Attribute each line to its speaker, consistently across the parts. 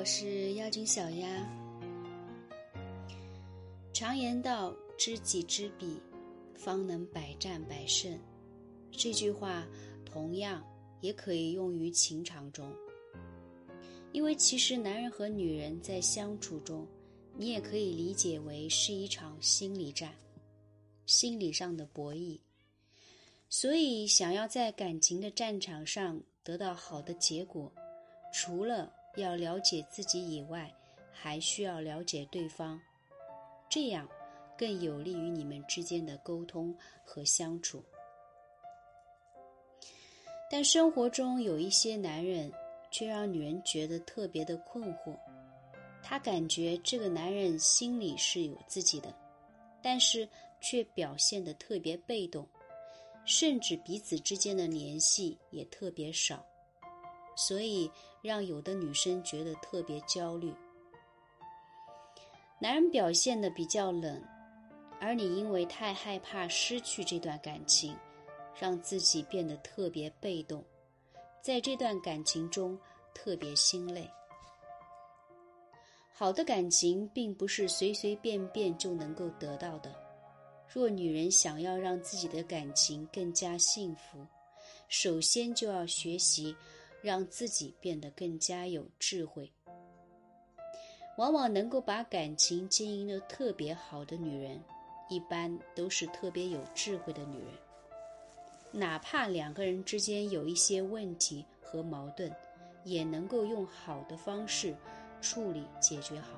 Speaker 1: 我是妖精小丫。常言道：“知己知彼，方能百战百胜。”这句话同样也可以用于情场中，因为其实男人和女人在相处中，你也可以理解为是一场心理战，心理上的博弈。所以，想要在感情的战场上得到好的结果，除了要了解自己以外，还需要了解对方。这样更有利于你们之间的沟通和相处。但生活中有一些男人却让女人觉得特别的困惑，她感觉这个男人心里是有自己的，但是却表现得特别被动，甚至彼此之间的联系也特别少，所以让有的女生觉得特别焦虑。男人表现的比较冷，而你因为太害怕失去这段感情，让自己变得特别被动，在这段感情中特别心累。好的感情并不是随随便便就能够得到的。若女人想要让自己的感情更加幸福，首先就要学习让自己变得更加有智慧。往往能够把感情经营的特别好的女人，一般都是特别有智慧的女人。哪怕两个人之间有一些问题和矛盾，也能够用好的方式处理解决好。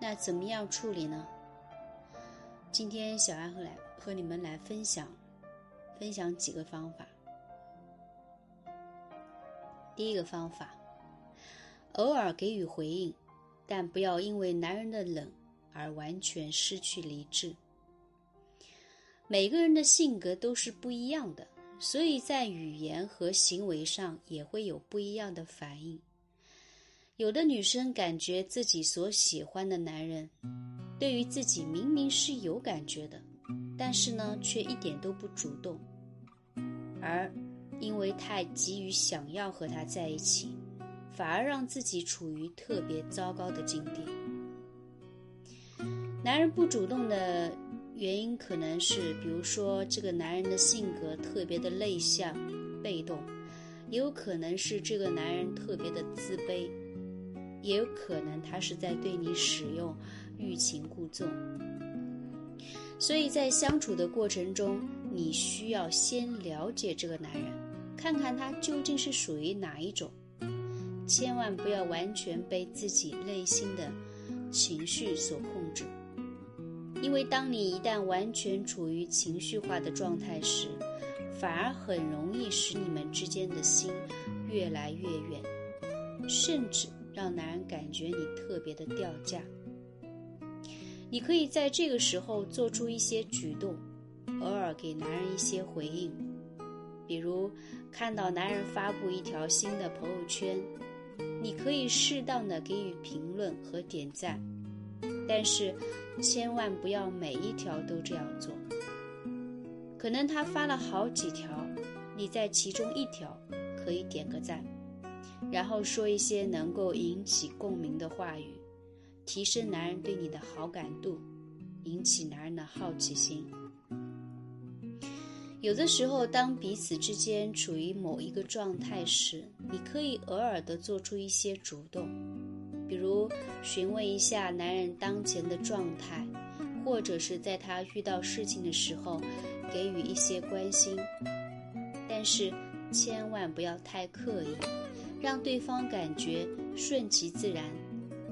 Speaker 1: 那怎么样处理呢？今天小安和来和你们来分享，分享几个方法。第一个方法。偶尔给予回应，但不要因为男人的冷而完全失去理智。每个人的性格都是不一样的，所以在语言和行为上也会有不一样的反应。有的女生感觉自己所喜欢的男人，对于自己明明是有感觉的，但是呢，却一点都不主动，而因为太急于想要和他在一起。反而让自己处于特别糟糕的境地。男人不主动的原因，可能是比如说这个男人的性格特别的内向、被动，也有可能是这个男人特别的自卑，也有可能他是在对你使用欲擒故纵。所以在相处的过程中，你需要先了解这个男人，看看他究竟是属于哪一种。千万不要完全被自己内心的情绪所控制，因为当你一旦完全处于情绪化的状态时，反而很容易使你们之间的心越来越远，甚至让男人感觉你特别的掉价。你可以在这个时候做出一些举动，偶尔给男人一些回应，比如看到男人发布一条新的朋友圈。你可以适当的给予评论和点赞，但是千万不要每一条都这样做。可能他发了好几条，你在其中一条可以点个赞，然后说一些能够引起共鸣的话语，提升男人对你的好感度，引起男人的好奇心。有的时候，当彼此之间处于某一个状态时，你可以偶尔的做出一些主动，比如询问一下男人当前的状态，或者是在他遇到事情的时候给予一些关心。但是千万不要太刻意，让对方感觉顺其自然，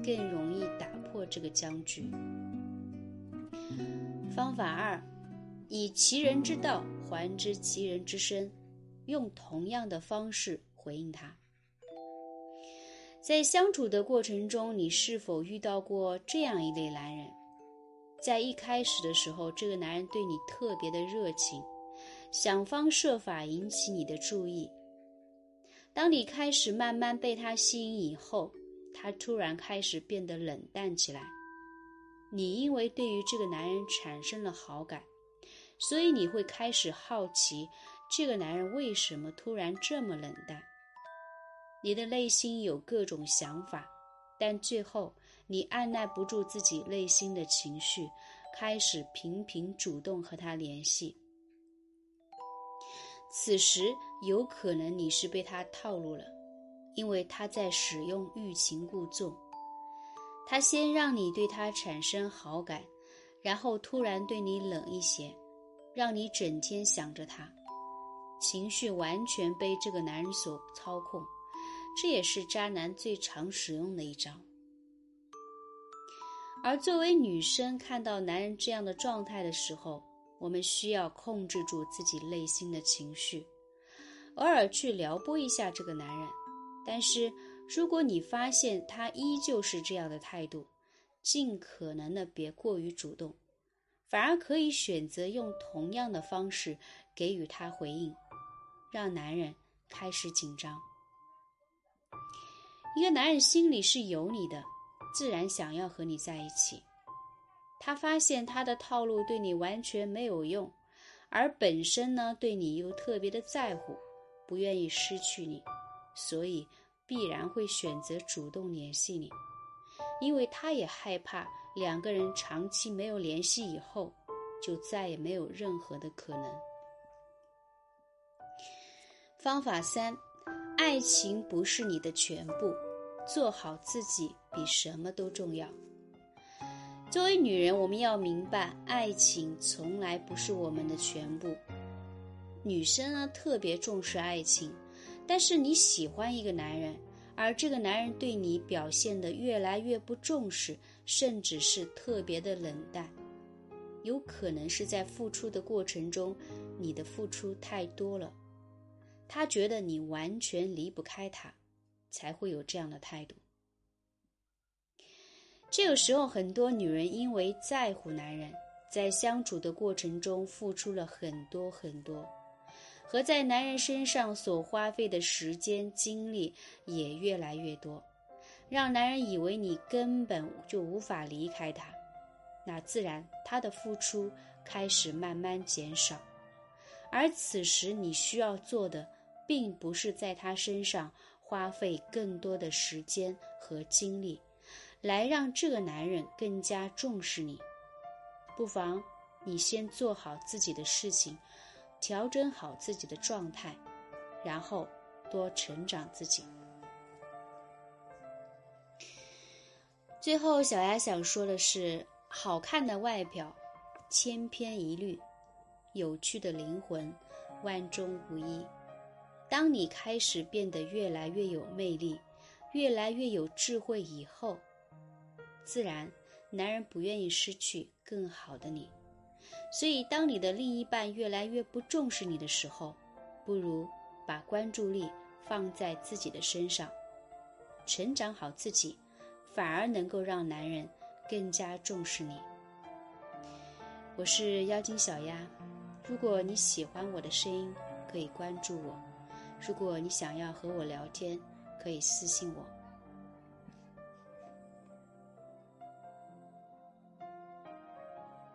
Speaker 1: 更容易打破这个僵局。方法二。以其人之道还之其人之身，用同样的方式回应他。在相处的过程中，你是否遇到过这样一类男人？在一开始的时候，这个男人对你特别的热情，想方设法引起你的注意。当你开始慢慢被他吸引以后，他突然开始变得冷淡起来。你因为对于这个男人产生了好感。所以你会开始好奇，这个男人为什么突然这么冷淡？你的内心有各种想法，但最后你按耐不住自己内心的情绪，开始频频主动和他联系。此时有可能你是被他套路了，因为他在使用欲擒故纵。他先让你对他产生好感，然后突然对你冷一些，让你整天想着他，情绪完全被这个男人所操控。这也是渣男最常使用的一招。而作为女生，看到男人这样的状态的时候，我们需要控制住自己内心的情绪，偶尔去撩拨一下这个男人。但是，如果你发现他依旧是这样的态度，尽可能的别过于主动，反而可以选择用同样的方式给予他回应，让男人开始紧张。一个男人心里是有你的，自然想要和你在一起。他发现他的套路对你完全没有用，而本身呢对你又特别的在乎，不愿意失去你，所以。必然会选择主动联系你，因为他也害怕两个人长期没有联系以后，就再也没有任何的可能。方法三，爱情不是你的全部，做好自己比什么都重要。作为女人，我们要明白，爱情从来不是我们的全部。女生呢，特别重视爱情。但是你喜欢一个男人，而这个男人对你表现的越来越不重视，甚至是特别的冷淡，有可能是在付出的过程中，你的付出太多了，他觉得你完全离不开他，才会有这样的态度。这个时候，很多女人因为在乎男人，在相处的过程中付出了很多很多。和在男人身上所花费的时间精力也越来越多，让男人以为你根本就无法离开他，那自然他的付出开始慢慢减少。而此时你需要做的，并不是在他身上花费更多的时间和精力，来让这个男人更加重视你。不妨你先做好自己的事情。调整好自己的状态，然后多成长自己。最后，小丫想说的是：好看的外表千篇一律，有趣的灵魂万中无一。当你开始变得越来越有魅力，越来越有智慧以后，自然男人不愿意失去更好的你。所以，当你的另一半越来越不重视你的时候，不如把关注力放在自己的身上，成长好自己，反而能够让男人更加重视你。我是妖精小丫，如果你喜欢我的声音，可以关注我；如果你想要和我聊天，可以私信我。